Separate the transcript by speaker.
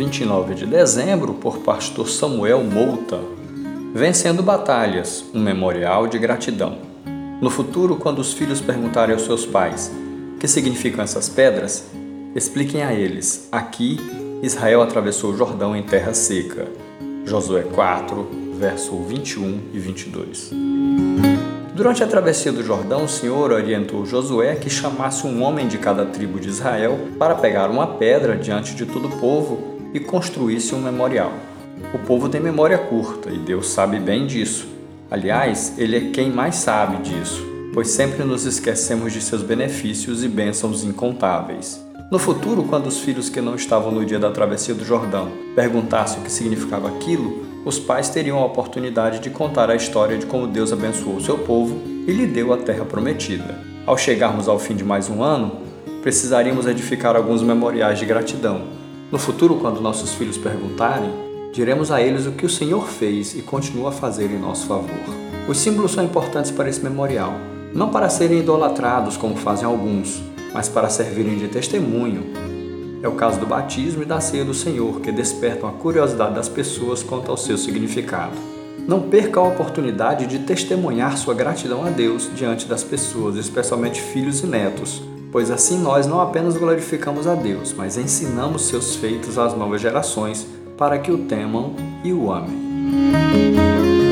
Speaker 1: 29 de dezembro, por pastor Samuel Mouta. Vencendo Batalhas um memorial de gratidão. No futuro, quando os filhos perguntarem aos seus pais o que significam essas pedras, expliquem a eles: aqui Israel atravessou o Jordão em terra seca. Josué 4, verso 21 e 22. Durante a travessia do Jordão, o Senhor orientou Josué que chamasse um homem de cada tribo de Israel para pegar uma pedra diante de todo o povo e construísse um memorial. O povo tem memória curta e Deus sabe bem disso. Aliás, Ele é quem mais sabe disso, pois sempre nos esquecemos de seus benefícios e bênçãos incontáveis. No futuro, quando os filhos que não estavam no dia da travessia do Jordão perguntassem o que significava aquilo, os pais teriam a oportunidade de contar a história de como Deus abençoou seu povo e lhe deu a terra prometida. Ao chegarmos ao fim de mais um ano, precisaríamos edificar alguns memoriais de gratidão. No futuro, quando nossos filhos perguntarem, diremos a eles o que o Senhor fez e continua a fazer em nosso favor. Os símbolos são importantes para esse memorial, não para serem idolatrados como fazem alguns, mas para servirem de testemunho é o caso do batismo e da ceia do Senhor, que despertam a curiosidade das pessoas quanto ao seu significado. Não perca a oportunidade de testemunhar sua gratidão a Deus diante das pessoas, especialmente filhos e netos, pois assim nós não apenas glorificamos a Deus, mas ensinamos seus feitos às novas gerações para que o temam e o amem.